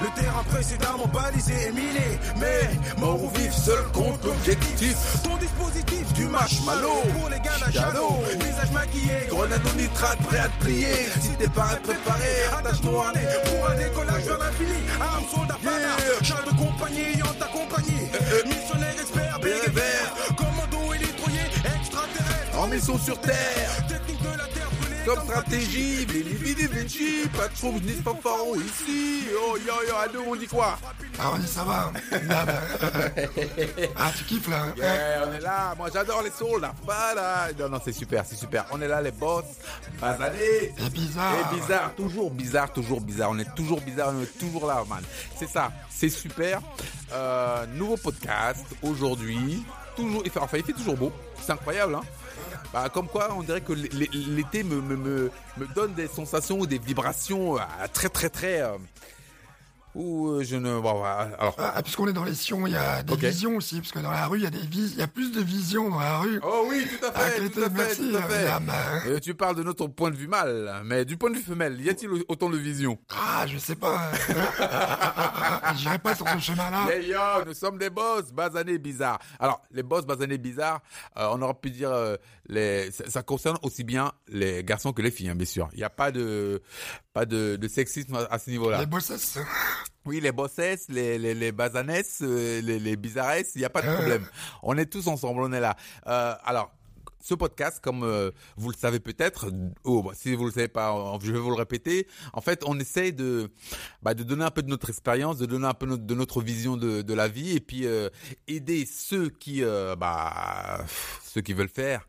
Le terrain précédemment balisé et miné. Mais mort ou vif, seul compte l'objectif. Ton dispositif du marshmallow pour les gars Chano. Visage maquillé, grenade au nitrate, prêt à te plier. Si t'es pas préparé, attache-toi à nez pour un décollage vers l'infini. Arme, soldat, yeah. char de compagnie en ta compagnie. Missionnaire, expert, vert. Commando élitroyer, extraterrestre. En mission sur terre. Technique de la terre comme stratégie, Vili Vili Vinci, pas de faux, ni fanfaron ici. Oh yo yo, à deux, on dit quoi? Ah, on dit ça va. ah, bah, ah, tu kiffes là. Yeah, on est là. Moi, j'adore les souls, là. Voilà. Non, non, c'est super, c'est super. On est là, les boss. Basané. C'est bizarre. C'est bizarre, toujours bizarre, toujours bizarre. On est toujours bizarre, on est toujours là, man. C'est ça, c'est super. Euh, nouveau podcast aujourd'hui. Toujours, il fait, enfin, il fait toujours beau. C'est incroyable, hein. Bah, comme quoi, on dirait que l'été me, me, me, me, donne des sensations ou des vibrations euh, très très très euh, ou euh, je ne bon, alors. Ah, puisqu'on est dans les sions il y a des visions aussi parce que dans la rue il y a des vis il y a plus de visions dans la rue. Oh oui tout à fait, tout, à fait tout à fait, euh, tu parles de notre point de vue mâle mais du point de vue femelle y a-t-il autant de visions? Ah je sais pas. J'irai pas sur ce chemin là les yo nous sommes des boss basanés bizarres. Alors les boss basanés bizarres euh, on aurait pu dire les ça, concerne aussi bien les garçons que les filles hein, bien sûr. Il n'y a pas de pas de, de sexisme à, ce niveau là les bossesses oui, les bossesses, les, les, les basanesses, euh, les, les bizarresses, il n'y a pas de problème. on est tous ensemble, on est là. Euh, alors, ce podcast, comme euh, vous le savez peut-être, ou bah, si vous le savez pas, je vais vous le répéter. En fait, on essaye de bah, de donner un peu de notre expérience, de donner un peu de notre vision de, de la vie, et puis euh, aider ceux qui bah ceux qui veulent faire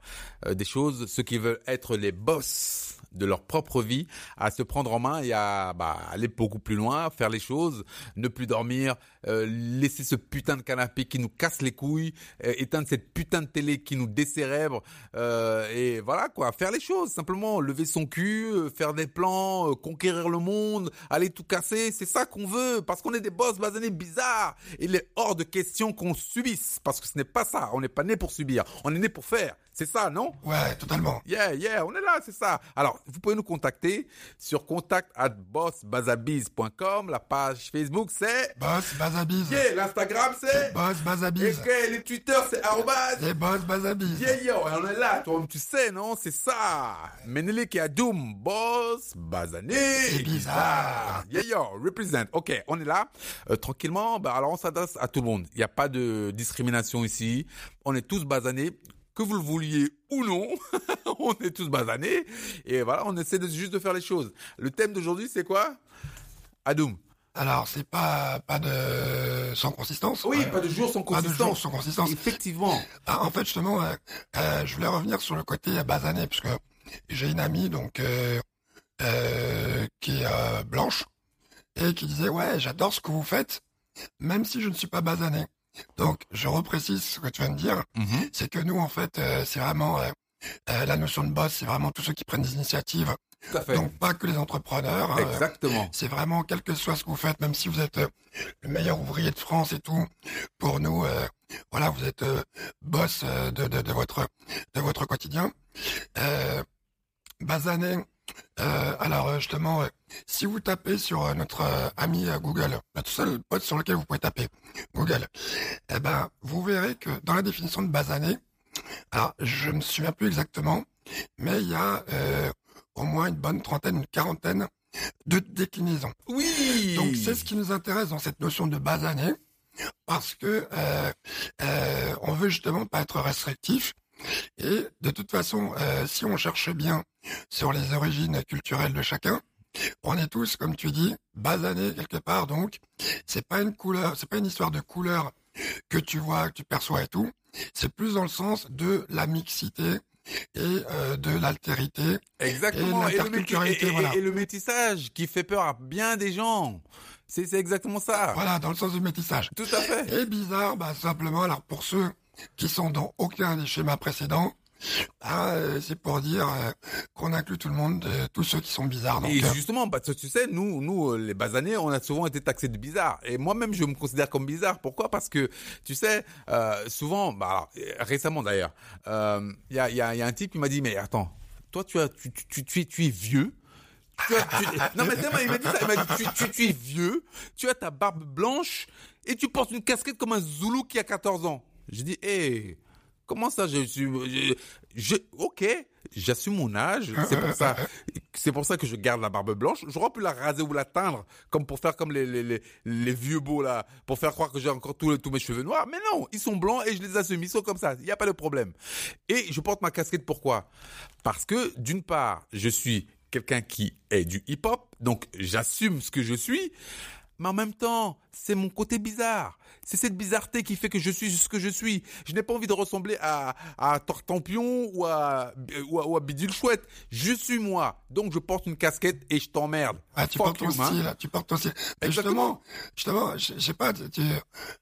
des choses, ceux qui veulent être les boss de leur propre vie à se prendre en main et à bah, aller beaucoup plus loin, faire les choses, ne plus dormir, euh, laisser ce putain de canapé qui nous casse les couilles, euh, éteindre cette putain de télé qui nous décérèbre euh, et voilà quoi, faire les choses simplement, lever son cul, euh, faire des plans, conquérir le monde, aller tout casser, c'est ça qu'on veut parce qu'on est des boss basanés bizarres il est hors de question qu'on subisse parce que ce n'est pas ça, on n'est pas né pour subir, on est né pour faire. C'est ça, non? Ouais, totalement. Yeah, yeah, on est là, c'est ça. Alors, vous pouvez nous contacter sur contact at bossbazabiz.com. La page Facebook, c'est... Bossbazabiz. Yeah, l'Instagram, c'est... Bossbazabiz. Et le Twitter, c'est arrobas. C'est bossbazabiz. Yeah, yeah, on est là. Toi, tu sais, non? C'est ça. Menelik et Adoum, boss, bazané. C'est bizarre. Yeah, yo, represent. OK, on est là. Euh, tranquillement, bah, alors on s'adresse à tout le monde. Il n'y a pas de discrimination ici. On est tous basanés que vous le vouliez ou non, on est tous basanés. Et voilà, on essaie de, juste de faire les choses. Le thème d'aujourd'hui, c'est quoi? Adoum. Alors, c'est pas pas de sans consistance. Oui, pas de jour sans consistance. Pas de jour sans consistance. Effectivement. Ah, en fait, justement, euh, euh, je voulais revenir sur le côté basané, puisque j'ai une amie donc euh, euh qui est blanche et qui disait ouais, j'adore ce que vous faites, même si je ne suis pas basané. Donc, je reprécise ce que tu viens de dire. Mhm. C'est que nous, en fait, euh, c'est vraiment euh, euh, la notion de boss, c'est vraiment tous ceux qui prennent des initiatives. Tout à fait. Donc, pas que les entrepreneurs. Exactement. c'est vraiment, quel que soit ce que vous faites, même si vous êtes le meilleur ouvrier de France et tout, pour nous, voilà, vous êtes boss de, de, de, votre de votre quotidien. Basané, euh, alors euh, justement, euh, si vous tapez sur notre ami Google, le seul poste sur lequel vous pouvez taper Google, eh ben vous verrez que dans la définition de basané, alors je ne me souviens plus exactement, mais il y a au moins une bonne trentaine, une quarantaine de déclinaisons. Oui. Donc c'est ce qui nous intéresse dans cette notion de basané, parce que on veut justement pas être restrictif et de toute façon, euh, si on cherche bien sur les origines culturelles de chacun, on est tous, comme tu dis, basanés quelque part. Donc, c'est pas une couleur, c'est pas une histoire de couleur que tu vois, que tu perçois et tout. C'est plus dans le sens de la mixité et euh, de l'altérité. Exactement. Et, le, et, le métissage qui fait peur à bien des gens. C'est exactement ça. Voilà, dans le sens du métissage. Tout à fait. Et bizarre, bah simplement, alors pour ceux qui sont dans aucun des schémas précédents. Ah, c'est pour dire euh, qu'on inclut tout le monde, euh, tous ceux qui sont bizarres. et justement, parce que tu sais, nous, nous, les basanés, on a souvent été taxés de bizarres. Et moi-même, je me considère comme bizarre. Pourquoi? Parce que, tu sais, souvent, bah, récemment d'ailleurs, il y, a, y, a, y a un type qui m'a dit, mais attends, toi, tu, as, tu, tu, tu, tu es vieux, Tu as- tu- non mais il m'a dit ça, il m'a dit tu, tu, tu es vieux, tu as ta barbe blanche et tu portes une casquette comme un Zoulou qui a 14 ans. J'ai dit, hé, comment ça, je suis, je, je- ok, j'assume mon âge, c'est pour ça, c'est pour ça que je garde la barbe blanche. J'aurais pu la raser ou la teindre, comme pour faire comme les, les, les, les vieux beaux là, pour faire croire que j'ai encore tous, tous mes cheveux noirs. Mais non, ils sont blancs et je les assume, ils sont comme ça, il n'y a pas de problème. Et je porte ma casquette pourquoi? Parce que d'une part, je suis quelqu'un qui est du hip-hop, donc j'assume ce que je suis, mais en même temps, c'est mon côté bizarre. C'est cette bizarreté qui fait que je suis ce que je suis. Je n'ai pas envie de ressembler à, à Tortampion ou à, ou à, ou à Bidule Chouette. Je suis moi. Donc je porte une casquette et je t'emmerde. Ah, tu portes ton you, style, tu portes ton style. Justement, justement, je je sais pas, tu- tu-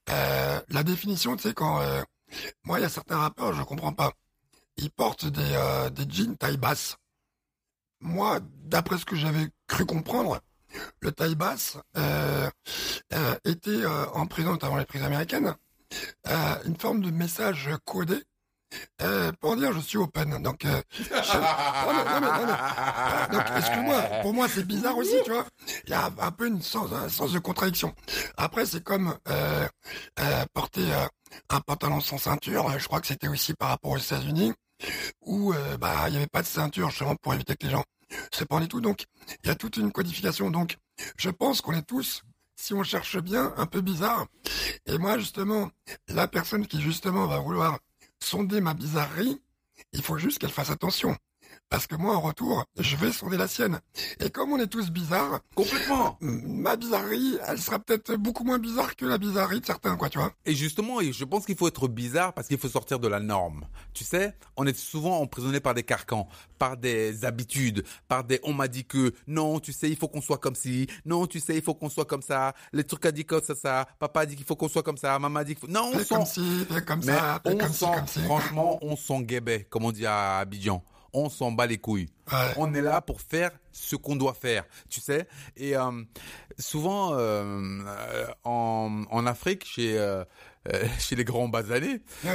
euh, la définition, tu sais, quand euh, moi, il y a certains rappeurs, je comprends pas. Ils portent des, euh, des jeans taille basse. Moi, d'après ce que j'avais cru comprendre, le taille basse euh, euh, était euh, en prison, notamment les prisons américaines, une forme de message codé pour dire je suis open. Donc, excuse-moi, pour moi c'est bizarre aussi, tu vois. Il y a un peu une sens, un sens de contradiction. Après, c'est comme porter un pantalon sans ceinture. Je crois que c'était aussi par rapport aux États-Unis, où euh, bah il y avait pas de ceinture justement pour éviter que les gens se prennent et tout. Donc, il y a toute une codification. Donc, je pense qu'on est tous, si on cherche bien, un peu bizarre. Et moi, justement, la personne qui justement va vouloir sonder ma bizarrerie, il faut juste qu'elle fasse attention. Parce que moi, en retour, je vais sonder la sienne. Et comme on est tous bizarres, Complètement. ma bizarrerie, elle sera peut-être beaucoup moins bizarre que la bizarrerie de certains, quoi, tu vois. Et justement, je pense qu'il faut être bizarre parce qu'il faut sortir de la norme. Tu sais, on est souvent emprisonné par des carcans, par des habitudes, par des on m'a dit que non, tu sais, il faut qu'on soit comme ci, non, tu sais, il faut qu'on soit comme ça, les trucs a dit comme ça, ça, papa a dit qu'il faut qu'on soit comme ça, maman a dit qu'il faut... Non, on sent... comme comme Mais ça, on comme ci, franchement, on sent guébet, comme on dit à Abidjan. On s'en bat les couilles. Ouais. On est là pour faire ce qu'on doit faire, tu sais. Et euh, souvent euh, euh, en, en Afrique, chez euh, chez les grands basanés,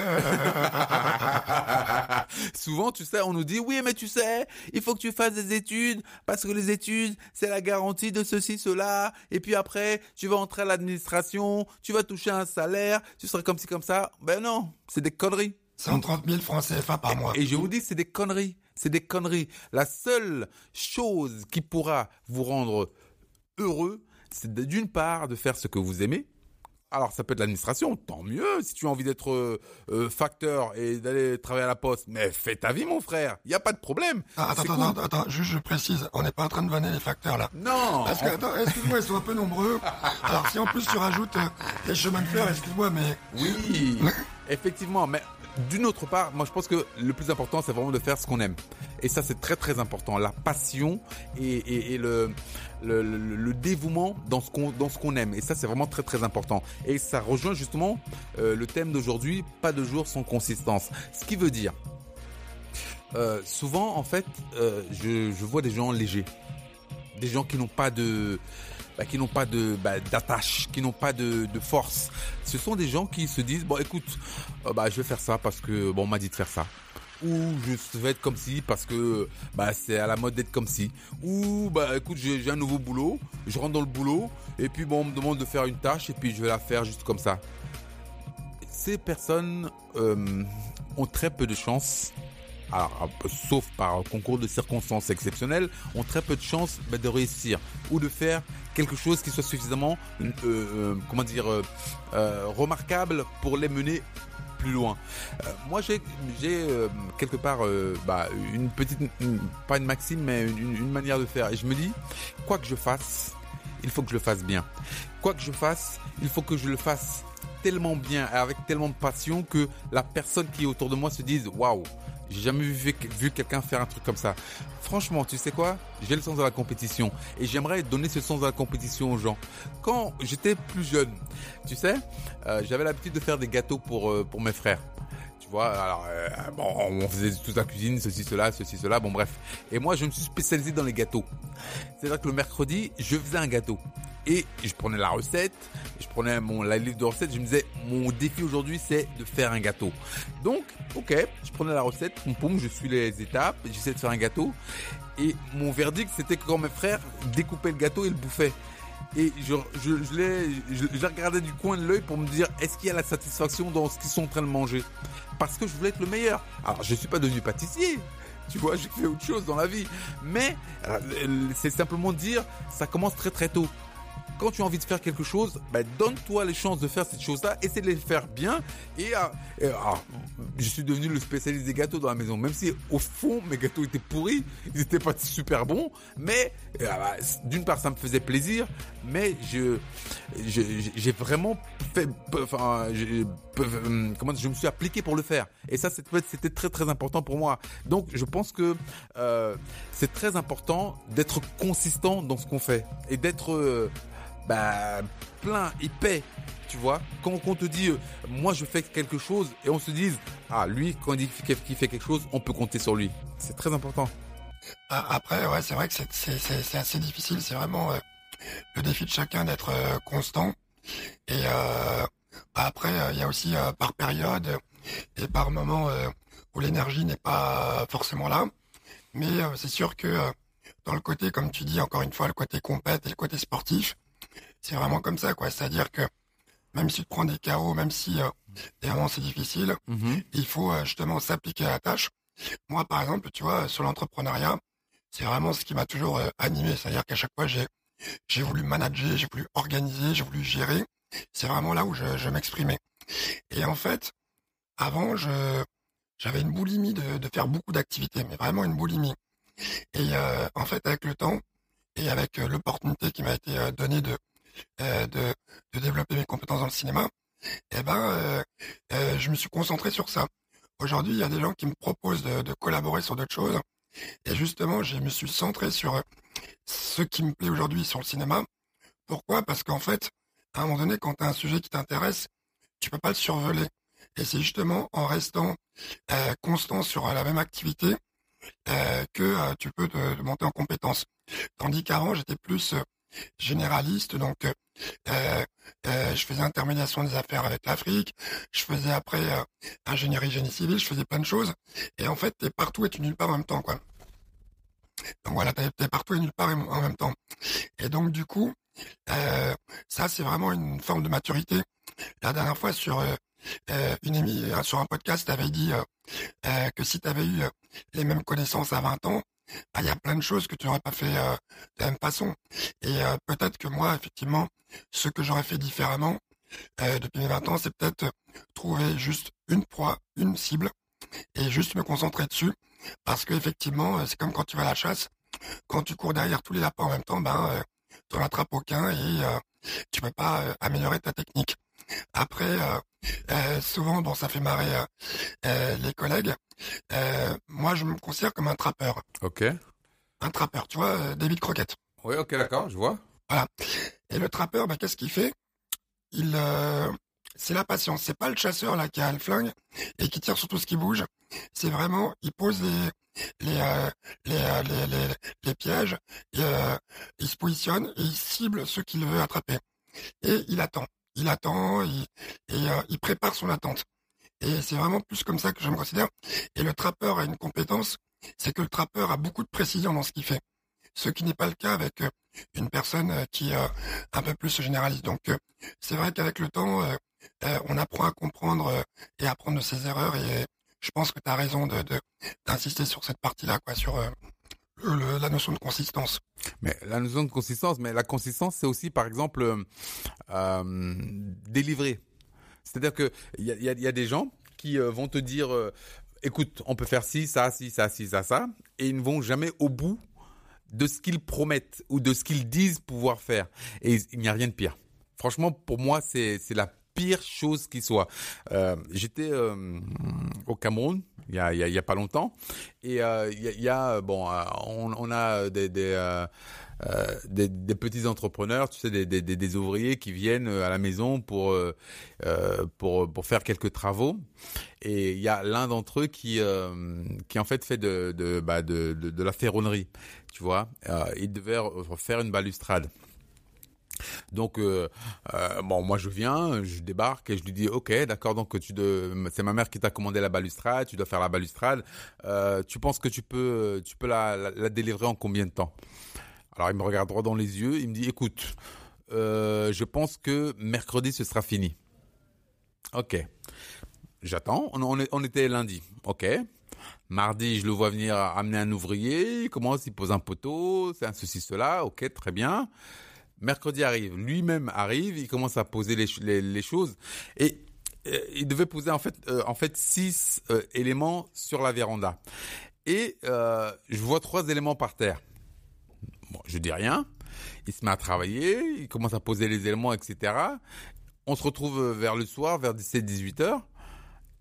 souvent, tu sais, on nous dit oui, mais tu sais, il faut que tu fasses des études parce que les études, c'est la garantie de ceci, cela. Et puis après, tu vas entrer à l'administration, tu vas toucher un salaire, tu seras comme ci, comme ça. Ben non, c'est des conneries. 130 000 francs CFA par mois. Et je vous dis, c'est des conneries. C'est des conneries. La seule chose qui pourra vous rendre heureux, c'est d'une part de faire ce que vous aimez. Alors, ça peut être l'administration, tant mieux. Si tu as envie d'être euh, euh, facteur et d'aller travailler à la poste, mais fais ta vie, mon frère. Il n'y a pas de problème. Ah, attends, C'est attends, cool. attends, attends, juste je précise, on n'est pas en train de vanner les facteurs là. Non. Parce que, attends, excuse-moi, ils sont un peu nombreux. Alors si en plus tu rajoutes euh, les chemins de fer, excuse-moi, mais Oui, effectivement. Mais d'une autre part, moi je pense que le plus important, c'est vraiment de faire ce qu'on aime. Et ça, c'est très très important. La passion et, le, dévouement dans ce qu'on dans aime. Et ça, c'est vraiment très très important. Et ça rejoint justement euh, le thème d'aujourd'hui, pas de jour sans consistance. Ce qui veut dire, euh, souvent en fait, euh, je vois des gens légers, des gens qui n'ont pas de bah, qui n'ont pas de bah, d'attache, qui n'ont pas de, de force. Ce sont des gens qui se disent bon écoute, euh, bah je vais faire ça parce que bon on m'a dit de faire ça. Ou je vais être comme si parce que bah c'est à la mode d'être comme si. Ou bah écoute j'ai un nouveau boulot, je rentre dans le boulot et puis bon on me demande de faire une tâche et puis je vais la faire juste comme ça. Ces personnes euh, ont très peu de chance alors, sauf par concours de circonstances exceptionnelles, ont très peu de chances bah, de réussir ou de faire quelque chose qui soit suffisamment, euh, euh, comment dire, euh, remarquable pour les mener plus loin. Moi, j'ai, quelque part bah, une petite, pas une maxime, mais une manière de faire. Et je me dis, quoi que je fasse, il faut que je le fasse bien. Quoi que je fasse, il faut que je le fasse tellement bien, avec tellement de passion que la personne qui est autour de moi se dise, waouh, j'ai jamais vu, quelqu'un faire un truc comme ça. Franchement, tu sais quoi? J'ai le sens de la compétition et j'aimerais donner ce sens de la compétition aux gens. Quand j'étais plus jeune, tu sais, euh, j'avais l'habitude de faire des gâteaux pour euh, pour mes frères. Tu vois, alors euh, bon, on faisait toute la cuisine, ceci, cela, ceci, cela, bon bref. Et moi, je me suis spécialisé dans les gâteaux. C'est-à-dire que le mercredi, je faisais un gâteau et je prenais la recette, je prenais mon la de recettes, je me disais mon défi aujourd'hui c'est de faire un gâteau. Donc, ok, je prenais la recette, poum poum, je suis les étapes, j'essaie de faire un gâteau. Et mon verdict c'était que quand mes frères découpaient le gâteau et le bouffaient. Et je, je, je, les, du coin de l'œil pour me dire est-ce qu'il y a la satisfaction dans ce qu'ils sont en train de manger? Parce que je voulais être le meilleur. Alors je suis pas devenu pâtissier, tu vois, j'ai fait autre chose dans la vie. Mais euh, c'est simplement dire, ça commence très très tôt quand tu as envie de faire quelque chose, bah, donne-toi les chances de faire cette chose-là, essaie de les faire bien. Et, euh, ah, je suis devenu le spécialiste des gâteaux dans la maison, même si au fond mes gâteaux étaient pourris, ils étaient pas super bons, mais euh, bah, d'une part ça me faisait plaisir, mais je j'ai vraiment fait, enfin, comment je me suis appliqué pour le faire. Et ça c'était très très important pour moi. Donc je pense que euh, c'est très important d'être consistant dans ce qu'on fait et d'être bah, plein, épais, tu vois. Quand on te dit, euh, moi je fais quelque chose, et on se dise, ah, lui, quand il dit qu'il fait quelque chose, on peut compter sur lui. C'est très important. Ah, après, ouais, c'est vrai que c'est assez difficile. C'est vraiment euh, le défi de chacun d'être euh, constant. Et après, il y a aussi par période et par moment où l'énergie n'est pas forcément là. Mais c'est sûr que dans le côté, comme tu dis, encore une fois, le côté compète et le côté sportif, c'est vraiment comme ça, quoi. C'est-à-dire que même si tu prends des chaos, même si euh, vraiment c'est difficile, mhm. il faut euh, justement s'appliquer à la tâche. Moi, par exemple, tu vois, sur l'entrepreneuriat, c'est vraiment ce qui m'a toujours euh, animé. C'est-à-dire qu'à chaque fois, j'ai j'ai voulu manager, j'ai voulu organiser, j'ai voulu gérer. C'est vraiment là où je, je m'exprimais. Et en fait, avant, je j'avais une boulimie de, de faire beaucoup d'activités, mais vraiment une boulimie. Et en fait, avec le temps et avec l'opportunité qui m'a été donnée de euh, de, de, développer mes compétences dans le cinéma, eh ben, euh, euh, je me suis concentré sur ça. Aujourd'hui, il y a des gens qui me proposent de, collaborer sur d'autres choses. Et justement, je me suis centré sur ce qui me plaît aujourd'hui sur le cinéma. Pourquoi? Parce qu'en fait, à un moment donné, quand tu as un sujet qui t'intéresse, tu peux pas le survoler. Et c'est justement en restant euh, constant sur la même activité euh, que tu peux te, te, monter en compétence. Tandis qu'avant, j'étais plus généraliste, donc euh, euh, euh, je faisais intermédiation des affaires avec l'Afrique, je faisais après ingénierie génie civil, je faisais plein de choses, et en fait t'es partout et tu nulle part en même temps, quoi. Donc voilà, t'es partout et nulle part en même temps. Et donc du coup, ça c'est vraiment une forme de maturité. La dernière fois sur une émi sur un podcast, t'avais dit que si t'avais eu les mêmes connaissances à 20 ans, il y a plein de choses que tu n'aurais pas fait euh, de la même façon. Et euh, peut-être que moi, effectivement, ce que j'aurais fait différemment euh, depuis mes 20 ans, c'est peut-être trouver juste une proie, une cible, et juste me concentrer dessus. Parce que effectivement, c'est comme quand tu vas à la chasse, quand tu cours derrière tous les lapins en même temps, ben, tu n'en attrapes aucun et tu peux pas améliorer ta technique. Après, euh, euh, souvent, bon, ça fait marrer euh, les collègues. moi, je me considère comme un trappeur. Ok. Un trappeur, tu vois, David Croquette. Oui, ok, d'accord, je vois. Voilà. Et le trappeur, bah, qu'est-ce qu'il fait? Il, c'est la patience. C'est pas le chasseur là qui a le flingue et qui tire sur tout ce qui bouge. C'est vraiment, il pose les les les, les, les, les, pièges, il se positionne et il cible ceux qu'il veut attraper. Et il attend il attend, il, et euh, il prépare son attente. Et c'est vraiment plus comme ça que je me considère. Et le trappeur a une compétence, c'est que le trappeur a beaucoup de précision dans ce qu'il fait. Ce qui n'est pas le cas avec euh, une personne euh, qui est un peu plus généraliste. Donc c'est vrai qu'avec le temps, on apprend à comprendre et à apprendre de ses erreurs. Et je pense que tu as raison de d'insister sur cette partie-là, quoi, sur la notion de consistance. Mais la notion de consistance, mais la consistance, c'est aussi, par exemple, euh, euh délivrer. C'est-à-dire que il y a, des gens qui euh, vont te dire, écoute, on peut faire ci, ça, ci, ça, ci, ça, ça, et ils ne vont jamais au bout de ce qu'ils promettent ou de ce qu'ils disent pouvoir faire. Et il n'y a rien de pire. Franchement, pour moi, c'est la pire chose qui soit. Euh, J'étais euh, au Cameroun il y a, il y a, pas longtemps et euh, il, y a, y a bon, euh, on, on, a des, des des, des, petits entrepreneurs, tu sais, des, des, des, ouvriers qui viennent à la maison pour euh, pour pour faire quelques travaux. Et il y a l'un d'entre eux qui qui en fait fait de de, bah, de, de, de la ferronnerie, tu vois. il devait faire une balustrade. Donc euh, euh, bon, moi je viens, je débarque et je lui dis ok, d'accord, donc tu c'est ma mère qui t'a commandé la balustrade, tu dois faire la balustrade. Euh, tu penses que tu peux, tu peux la, la, délivrer en combien de temps? Alors il me regarde droit dans les yeux, il me dit écoute, je pense que mercredi ce sera fini. Ok, j'attends. On, était lundi, ok. Mardi, je le vois venir amener un ouvrier, il commence, il pose un poteau, c'est un ceci, cela, ok, très bien. Mercredi arrive, lui-même arrive, il commence à poser les, choses et euh, il devait poser en fait euh, en fait six euh, éléments sur la véranda et je vois trois éléments par terre. Bon, je dis rien. Il se met à travailler, il commence à poser les éléments, etc. On se retrouve vers le soir, vers 17-18 heures.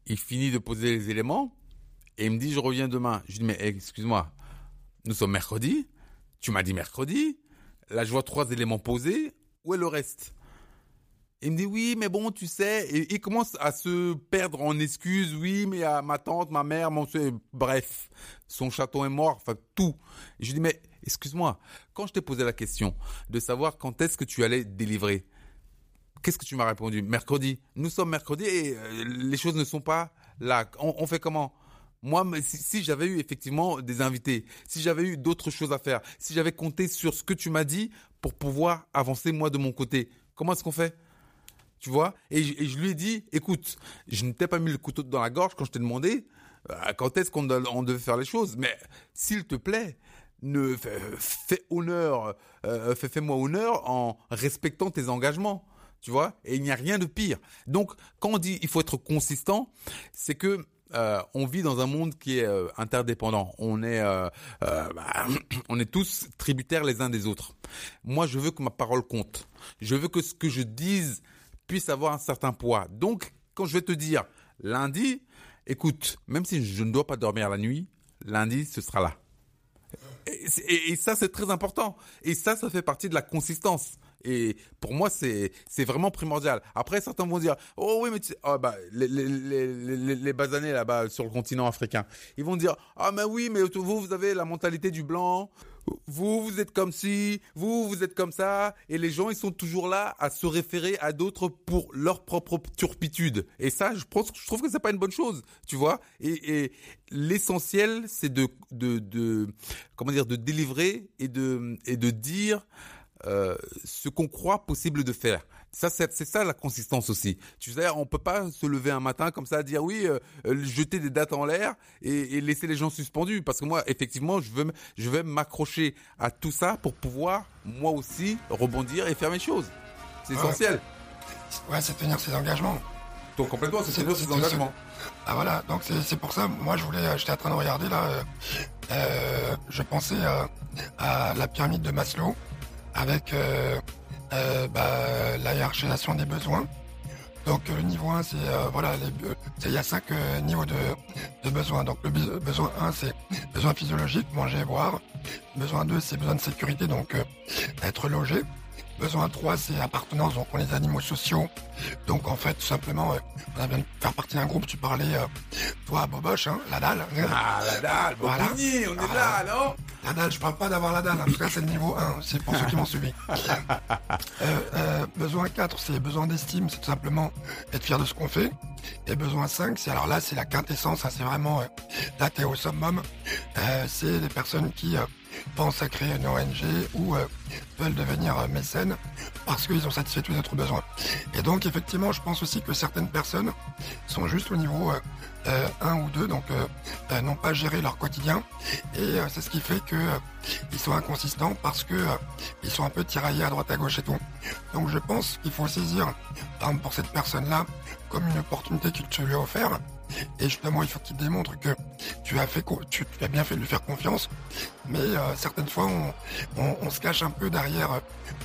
Il finit de poser les éléments et il me dit je reviens demain. Je dis mais excuse-moi, nous sommes mercredi. Tu m'as dit mercredi. Là, je vois trois éléments posés. Où est le reste? Il me dit oui, mais bon, tu sais. Et il commence à se perdre en excuses. Oui, mais à ma tante, ma mère, mon bref, son château est mort. Enfin, tout. Et je dis mais excuse-moi. Quand je t'ai posé la question de savoir quand est-ce que tu allais délivrer, qu'est-ce que tu m'as répondu? Mercredi. Nous sommes mercredi et euh, les choses ne sont pas là. on fait comment? Moi, si, j'avais eu effectivement des invités, si j'avais eu d'autres choses à faire, si j'avais compté sur ce que tu m'as dit pour pouvoir avancer moi de mon côté, comment est-ce qu'on fait? Tu vois? Et, je lui ai dit, écoute, je ne t'ai pas mis le couteau dans la gorge quand je t'ai demandé euh, quand est-ce qu'on devait faire les choses, mais s'il te plaît, ne fais, honneur, euh, fais, fais-moi honneur en respectant tes engagements tu vois? Et il n'y a rien de pire. Donc quand on dit il faut être consistant c'est que euh, on vit dans un monde qui est euh, interdépendant. On est, euh, bah, on est tous tributaires les uns des autres. Moi, je veux que ma parole compte. Je veux que ce que je dise puisse avoir un certain poids. Donc, quand je vais te dire lundi, écoute, même si je ne dois pas dormir la nuit, lundi, ce sera là. et ça, c'est très important. Et ça, ça fait partie de la consistance. Et pour moi, c'est c'est vraiment primordial. Après, certains vont dire, oh oui, mais tu oh, bah, les, les, les, les basanés là-bas sur le continent africain, ils vont dire, ah mais oui, mais vous, vous avez la mentalité du blanc. Vous, vous êtes comme ci, vous, vous êtes comme ça, et les gens, ils sont toujours là à se référer à d'autres pour leur propre turpitude. Et ça, je pense, je trouve que c'est pas une bonne chose, tu vois. Et, et l'essentiel, c'est de, de, de, comment dire, de délivrer et de, et de dire euh, ce qu'on croit possible de faire. Ça, c'est ça la consistance aussi. Tu sais, on peut pas se lever un matin comme ça, dire oui, euh, euh, jeter des dates en l'air et, laisser les gens suspendus. Parce que moi, effectivement, je veux, je vais m'accrocher à tout ça pour pouvoir moi aussi rebondir et faire mes choses. C'est essentiel. Ouais, c'est tenir ses engagements. Donc complètement, c'est tenir ses engagements. Ah voilà, donc c'est pour ça, moi je voulais, j'étais en train de regarder là, je pensais à la pyramide de Maslow, avec euh, euh, bah, la hiérarchisation des besoins. Donc le niveau 1, c'est euh, voilà, il y a cinq niveaux de, de besoins. Donc le besoin 1, c'est besoin physiologique, manger, boire. Besoin 2, c'est besoin de sécurité, donc être logé. Besoin 3, c'est appartenance, donc on est animaux sociaux. Donc en fait, tout simplement, euh, on a de faire partie d'un groupe, tu parlais, euh, toi, Boboche, hein, la dalle. Ah, la dalle, voilà. on est là, non La dalle, je parle pas d'avoir la dalle, en tout cas c'est le niveau 1, c'est pour ceux qui m'ont suivi. Euh, besoin 4, c'est besoin d'estime, c'est tout simplement être fier de ce qu'on fait. Et besoin 5, c'est alors là, c'est la quintessence, hein, c'est vraiment, là t'es au summum, c'est les personnes qui pensent à créer une ONG ou euh, veulent devenir euh, mécènes parce qu'ils ont satisfait tous les besoins. Et donc effectivement, je pense aussi que certaines personnes sont juste au niveau 1 euh, ou 2, donc n'ont pas géré leur quotidien. Et c'est ce qui fait que ils sont inconsistants parce que ils sont un peu tiraillés à droite à gauche et tout. Donc je pense qu'il faut saisir, par exemple pour cette personne-là, comme une opportunité qu'il te lui a offert et justement, il faut qu'il démontre que tu as fait, tu, as bien fait de lui faire confiance. Mais euh, certaines fois, on, se cache un peu derrière euh,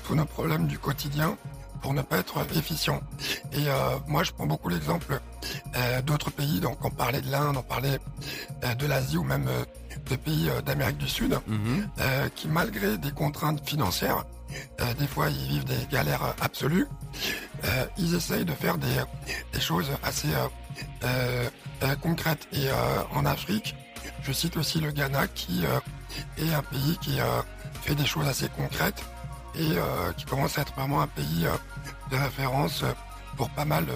tous nos problèmes du quotidien pour ne pas être efficient. Et euh, moi, je prends beaucoup l'exemple d'autres pays. Donc on parlait de l'Inde, on parlait de l'Asie ou même de pays d'Amérique du Sud, Mhm. qui malgré des contraintes financières, des fois ils vivent des galères absolues, ils essayent de faire des, choses assez concrètes. Et en Afrique, je cite aussi le Ghana qui est un pays qui fait des choses assez concrètes et qui commence à être vraiment un pays de référence pour pas mal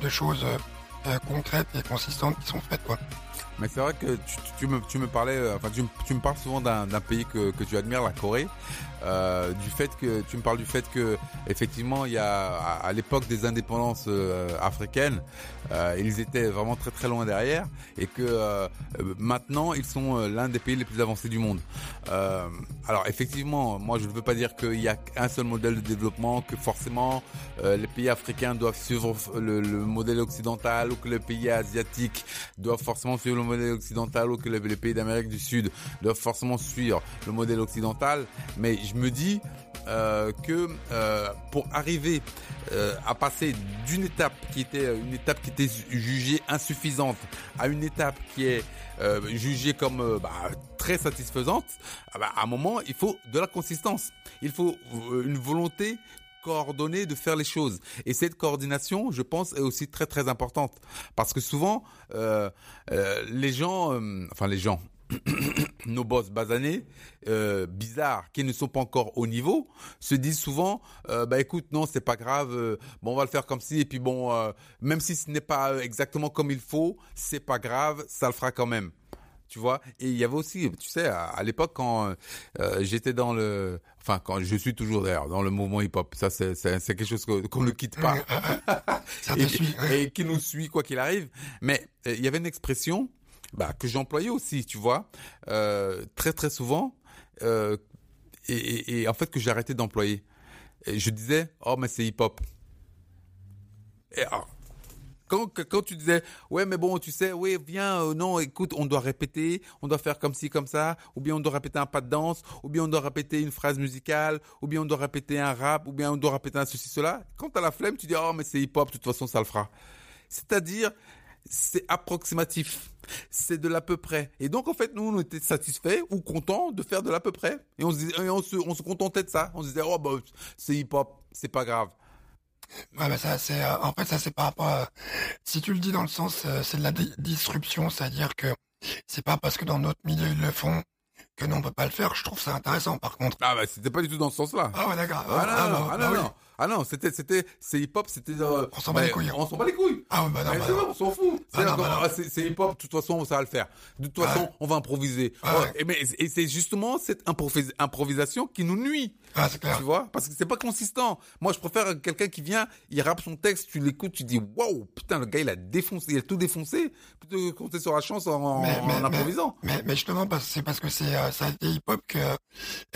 de choses concrètes et consistantes qui sont faites. Mais c'est vrai que tu, tu, me, tu me parlais, enfin tu, tu me parles souvent d'un pays que, que tu admires, la Corée. Euh, du fait que tu me parles du fait que effectivement il y a à, à l'époque des indépendances euh, africaines euh, ils étaient vraiment très très loin derrière et que euh, maintenant ils sont euh, l'un des pays les plus avancés du monde. Euh, alors effectivement moi je ne veux pas dire qu'il y a un seul modèle de développement que forcément les pays africains doivent suivre le, le, modèle occidental ou que les pays asiatiques doivent forcément suivre le modèle occidental ou que les, pays d'Amérique du Sud doivent forcément suivre le modèle occidental. Mais je me dis euh, que euh, pour arriver euh, à passer d'une étape qui était une étape qui était jugée insuffisante à une étape qui est jugée comme bah, très satisfaisante, bah, à un moment il faut de la consistance, il faut une volonté coordonnée de faire les choses. Et cette coordination, je pense, est aussi très très importante parce que souvent les gens, enfin les gens, nos boss basanés, euh, bizarres, qui ne sont pas encore au niveau, se disent souvent, euh, bah écoute, non, c'est pas grave, euh, bon, on va le faire comme ci, et puis bon, euh, même si ce n'est pas exactement comme il faut, c'est pas grave, ça le fera quand même. Tu vois? Et il y avait aussi, tu sais, à, l'époque quand euh, j'étais dans le, enfin quand je suis toujours d'ailleurs dans le mouvement hip-hop, ça c'est c'est quelque chose qu'on ne quitte pas et, et, qui nous suit quoi qu'il arrive. Mais il y avait une expression bah, que j'employais aussi, tu vois, euh, très très souvent, euh, et, et, et, en fait que j'ai arrêté d'employer. Je disais, oh mais c'est hip-hop. Et alors, quand, quand tu disais, ouais mais bon, tu sais, ouais viens, euh, non, écoute, on doit répéter, on doit faire comme ci, comme ça, ou bien on doit répéter un pas de danse, ou bien on doit répéter une phrase musicale, ou bien on doit répéter un rap, ou bien on doit répéter un ceci, cela. Quand t'as la flemme, tu dis, oh mais c'est hip-hop, de toute façon ça le fera. C'est-à-dire, c'est approximatif. C'est de l'à peu près. Et donc, en fait, nous, on était satisfaits ou contents de faire de l'à peu près. Et on se, disait, on se, on se contentait de ça. On se disait, oh, bah, c'est hip-hop, c'est pas grave. Ouais, mais ça, c'est, euh, en fait, ça, c'est par rapport à, si tu le dis dans le sens, euh, c'est de la disruption, c'est-à-dire que c'est pas parce que dans notre milieu ils le font que nous on peut pas le faire. Je trouve ça intéressant, par contre. Ah, bah, c'était pas du tout dans ce sens-là. Ah, ouais, d'accord. Ah, non, non, ah, non, non. Ah non, c'était, c'était, c'est hip-hop, c'était. Euh, on s'en bat les couilles. On s'en bat les couilles. Ah ouais, bah non, mais bah c'est non. vrai, on s'en fout. Ah bah non. c'est hip-hop, de toute façon, ça va le faire. De toute façon, on va improviser. Ah. Et, mais, et c'est justement cette improvis- improvisation qui nous nuit. Ah, c'est clair. Tu vois? Parce que c'est pas consistant. Moi, je préfère quelqu'un qui vient, il rappe son texte, tu l'écoutes, tu dis waouh, putain, le gars, il a défoncé, il a tout défoncé, plutôt que compter sur la chance en, en- Mais- improvisant. Mais, mais justement, c'est parce que c'est, euh, ça a été hip-hop que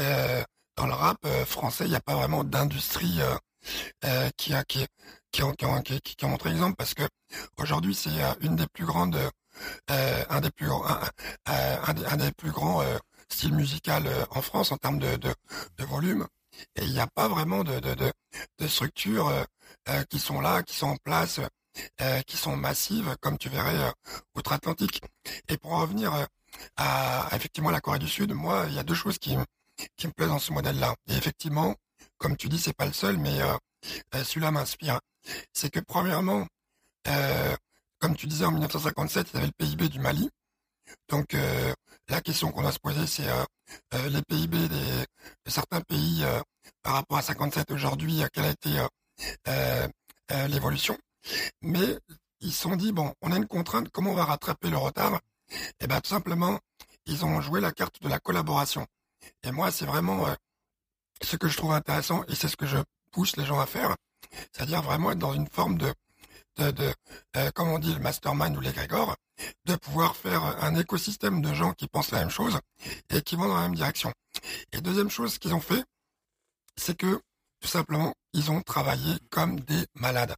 euh, dans le rap euh, français, il n'y a pas vraiment d'industrie euh, euh, qui a qui en, qui, en, qui, qui en montre exemple parce que aujourd'hui c'est une des plus grandes un des plus un, des, un des plus grands styles musicaux euh, en France en termes de, volume. Et il n'y a pas vraiment de structures qui sont là qui sont en place qui sont massives comme tu verrais outre-Atlantique. Et pour en revenir euh, à effectivement la Corée du Sud moi il y a deux choses qui qui me plaisent dans ce modèle-là. Et effectivement comme tu dis c'est pas le seul mais euh, euh, celui-là m'inspire. C'est que premièrement euh, comme tu disais en 1957 il y avait le PIB du Mali. Donc euh, la question qu'on doit se poser c'est euh, euh, les PIB des, de certains pays par rapport à 57 aujourd'hui quelle a été l'évolution. Mais ils se sont dit bon on a une contrainte comment on va rattraper le retard? Et ben tout simplement ils ont joué la carte de la collaboration et moi c'est vraiment euh, ce que je trouve intéressant et c'est ce que je pousse les gens à faire c'est-à-dire vraiment être dans une forme de de, de euh, comme on dit le mastermind ou l'égrégore de pouvoir faire un écosystème de gens qui pensent la même chose et qui vont dans la même direction. Et deuxième chose qu'ils ont fait, c'est que tout simplement, ils ont travaillé comme des malades.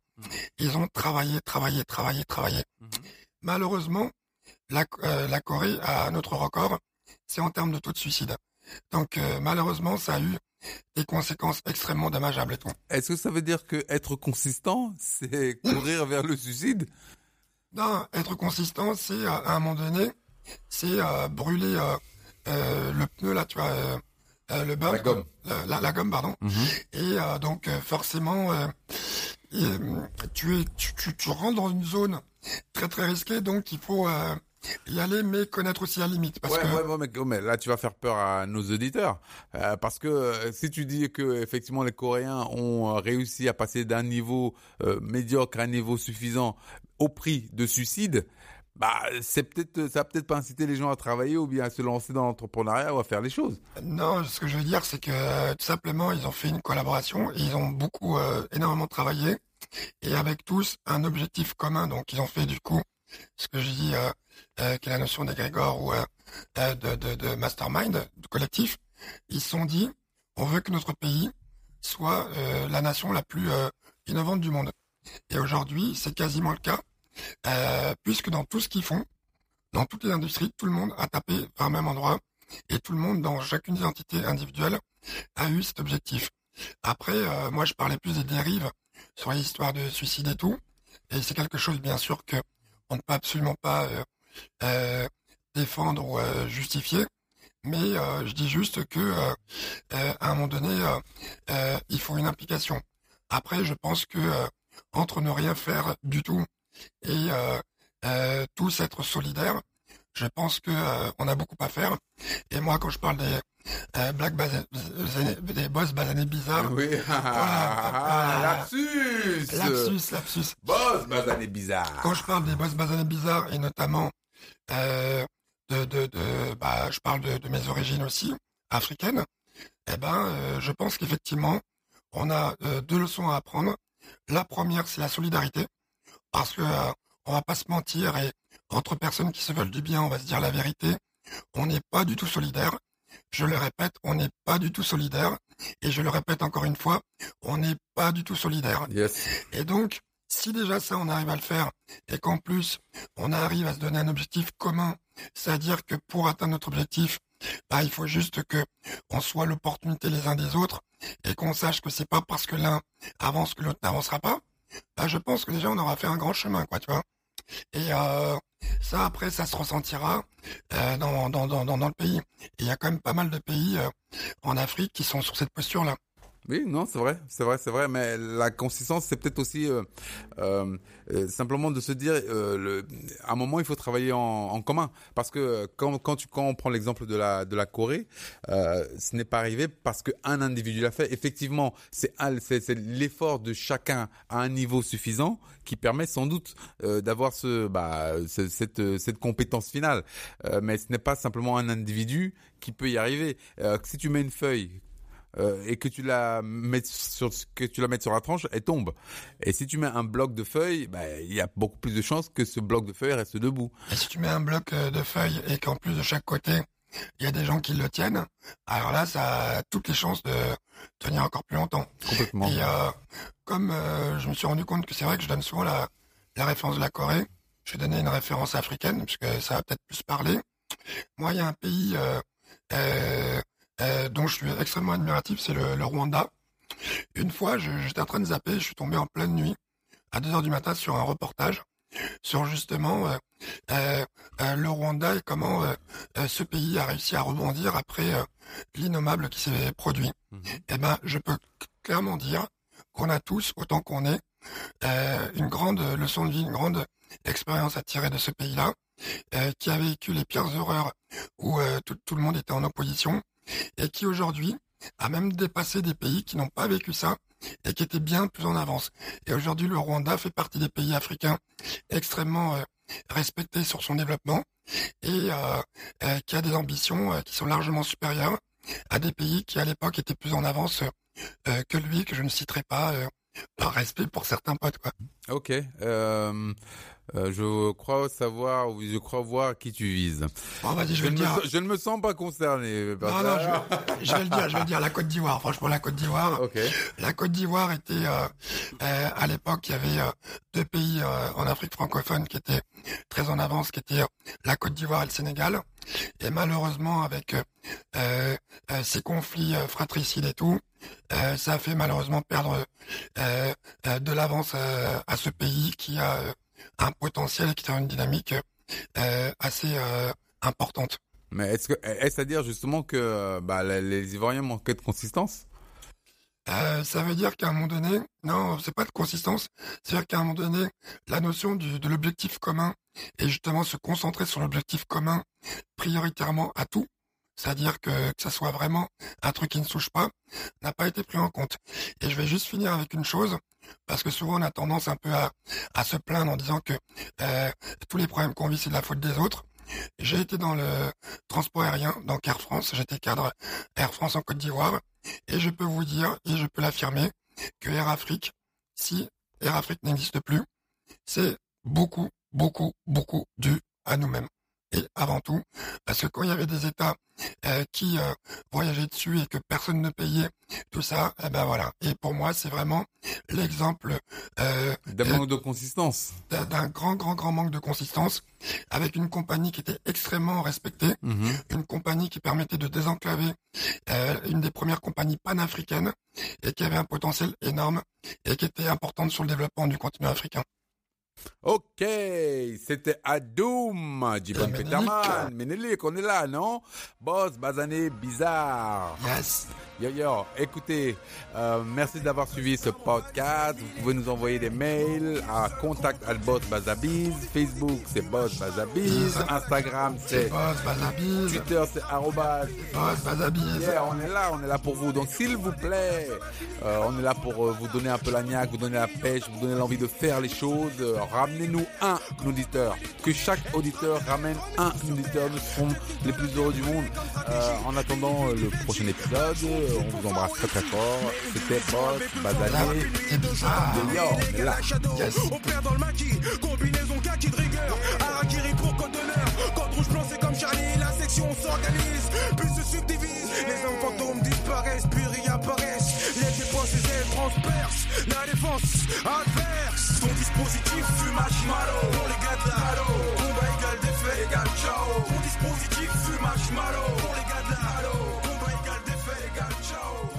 Ils ont travaillé, travaillé, travaillé, travaillé. Mhm. Malheureusement, la, euh, la Corée a un autre record, c'est en termes de taux de suicide. Donc euh, malheureusement, ça a eu des conséquences extrêmement dommageables. Est-ce que ça veut dire que être consistant, c'est courir vers le suicide? Non, être consistant, c'est à un moment donné, c'est brûler le pneu là, tu vois, le bump, la gomme, la, gomme, pardon. Mhm. Et donc forcément, tu, es, tu, tu, tu rentres dans une zone très très risquée, donc il faut y aller, mais connaître aussi la limite. Parce ouais, que... ouais, mais, mais, là, tu vas faire peur à nos auditeurs. Euh, parce que euh, si tu dis que effectivement les Coréens ont euh, réussi à passer d'un niveau médiocre à un niveau suffisant au prix de suicide, bah, c'est peut-être, ça peut-être pas inciter les gens à travailler ou bien à se lancer dans l'entrepreneuriat ou à faire les choses. Non, ce que je veux dire, c'est que tout simplement, ils ont fait une collaboration, ils ont beaucoup, énormément travaillé, et avec tous un objectif commun. Donc, ils ont fait du coup ce que je dis, euh, euh, qui est la notion d'égrégore ou euh, de, de, mastermind, de collectif, ils se sont dit, on veut que notre pays soit la nation la plus innovante du monde. Et aujourd'hui, c'est quasiment le cas, puisque dans tout ce qu'ils font, dans toutes les industries, tout le monde a tapé vers le même endroit, et tout le monde, dans chacune des entités individuelles, a eu cet objectif. Après, moi, je parlais plus des dérives sur les histoires de suicide et tout, et c'est quelque chose, bien sûr, que on ne peut absolument pas euh, euh, défendre ou euh, justifier. Mais je dis juste que à un moment donné, il faut une implication. Après, je pense que entre ne rien faire du tout et tous être solidaires, je pense que on a beaucoup à faire. Et moi, quand je parle des euh, Black des boss basanés bizarres. Oui, voilà, lapsus Lapsus, lapsus. Boss basanés bizarres. Quand je parle des boss basanés bizarres, et notamment euh, de, de, de, bah, je parle de, de mes origines aussi, africaines, eh ben, euh, je pense qu'effectivement, on a euh, deux leçons à apprendre. La première, c'est la solidarité, parce que euh, on va pas se mentir, et entre personnes qui se veulent du bien, on va se dire la vérité, on n'est pas du tout solidaire. Je le répète, on n'est pas du tout solidaire. Et je le répète encore une fois, on n'est pas du tout solidaire. Et donc, si déjà ça, on arrive à le faire, et qu'en plus, on arrive à se donner un objectif commun, c'est-à-dire que pour atteindre notre objectif, bah, il faut juste que on soit l'opportunité les uns des autres, et qu'on sache que c'est pas parce que l'un avance que l'autre n'avancera pas, bah, je pense que déjà on aura fait un grand chemin, quoi, tu vois. Et euh, ça, après, ça se ressentira euh, dans, dans, dans, dans, le pays. Il y a quand même pas mal de pays euh, en Afrique qui sont sur cette posture-là. Oui, non, c'est vrai, c'est vrai, c'est vrai, mais la consistance, c'est peut-être aussi euh, euh, euh simplement de se dire, à un moment, il faut travailler en, commun, parce que quand, on prend l'exemple de la, Corée, ce n'est pas arrivé parce qu'un individu l'a fait. Effectivement, c'est l'effort de chacun à un niveau suffisant qui permet sans doute d'avoir bah, cette compétence finale, mais ce n'est pas simplement un individu qui peut y arriver. si tu mets une feuille euh, et que tu la mets sur que tu la mets sur la tranche, elle tombe. Et si tu mets un bloc de feuilles, bah, il y a beaucoup plus de chances que ce bloc de feuilles reste debout. Et si tu mets un bloc euh, de feuilles et qu'en plus de chaque côté, il y a des gens qui le tiennent, alors là, ça a toutes les chances de tenir encore plus longtemps. Complètement. Et euh, comme je me suis rendu compte que c'est vrai que je donne souvent la, la référence de la Corée, je vais donner une référence africaine, puisque ça va peut-être plus parler. Moi, il y a un pays euh, euh, dont je suis extrêmement admiratif, c'est le, Rwanda. Une fois, j'étais en train de zapper, je suis tombé en pleine nuit, à 2 heures du matin, sur un reportage sur justement euh, euh, euh le Rwanda et comment ce pays a réussi à rebondir après l'innommable qui s'est produit. Mhm. Eh ben, je peux clairement dire qu'on a tous, autant qu'on est, une grande leçon de vie, une grande expérience à tirer de ce pays-là, qui a vécu les pires horreurs où tout, tout, le monde était en opposition, et qui aujourd'hui a même dépassé des pays qui n'ont pas vécu ça et qui étaient bien plus en avance. Et aujourd'hui, le Rwanda fait partie des pays africains extrêmement euh, respectés sur son développement et euh, euh, qui a des ambitions qui sont largement supérieures à des pays qui à l'époque étaient plus en avance que lui, que je ne citerai pas par respect pour certains potes. Ok. Euh, je crois savoir, ou je crois voir qui tu vises. Bon, vas-y, je vais je le dire. Me, je ne me sens pas concerné. non, non, je vais, je vais, le dire, je vais le dire. La Côte d'Ivoire, franchement, la Côte d'Ivoire. Okay. La Côte d'Ivoire était, euh, euh, à l'époque, il y avait deux pays en Afrique francophone qui étaient très en avance, qui étaient la Côte d'Ivoire et le Sénégal. Et malheureusement, avec ces conflits fratricides et tout, ça a fait malheureusement perdre de l'avance à ce pays qui a un potentiel et qui a une dynamique assez importante. Mais est-ce que est-ce à dire justement que bah, les Ivoiriens manquaient de consistance? Euh, ça veut dire qu'à un moment donné, non, c'est pas de consistance. C'est-à-dire qu'à un moment donné, la notion du, de l'objectif commun et justement se concentrer sur l'objectif commun prioritairement à tout, c'est-à-dire que, que ça soit vraiment un truc qui ne souche pas, n'a pas été pris en compte. Et je vais juste finir avec une chose, parce que souvent on a tendance un peu à, à se plaindre en disant que euh, tous les problèmes qu'on vit c'est de la faute des autres. J'ai été dans le transport aérien, donc Air France. J'étais cadre Air France en Côte d'Ivoire. Et je peux vous dire, et je peux l'affirmer, que Air Afrique, si Air Afrique n'existe plus, c'est beaucoup, beaucoup, beaucoup dû à nous-mêmes et avant tout, parce que quand il y avait des États euh, qui euh, voyageaient dessus et que personne ne payait tout ça, eh ben voilà. Et pour moi, c'est vraiment l'exemple euh, d'un manque de consistance, d'un grand, grand, grand manque de consistance, avec une compagnie qui était extrêmement respectée, mhm. une compagnie qui permettait de désenclaver, une des premières compagnies panafricaines et qui avait un potentiel énorme et qui était importante sur le développement du continent africain. Ok, c'était Adoum, Jibon Peterman, Menelik, on est là, non? Boss, Bazané, bizarre. Yes. Yo yo, écoutez, euh, merci d'avoir suivi ce podcast. Vous pouvez nous envoyer des mails à contact at Boss Bazabiz. Facebook c'est Boss Bazabiz. Instagram c'est Boss Bazabiz. Twitter c'est arrobas Boss Bazabiz. Yeah, on est là, on est là pour vous. Donc s'il vous plaît, euh, on est là pour euh, vous donner un peu la niaque, vous donner la pêche, vous donner l'envie de faire les choses. Ramenez-nous un auditeur. Que chaque auditeur ramène un auditeur. Nous serons les plus heureux du monde. en attendant le prochain épisode on vous embrasse très très fort. C'était Boss, Bazané, de là. On perd dans le maquis, combinaison kaki de rigueur. Arakiri pour code d'honneur. Code rouge blanc, c'est comme Charlie, la section s'organise, puis se subdivise. Les hommes fantômes disparaissent, puis réapparaissent. Transpercent. La défense adverse. Ton dispositif fumage malo. Pour les gars de la halo. Combat égal, défait égal, ciao. Ton dispositif fumage malo. Pour les gars de la halo. Show.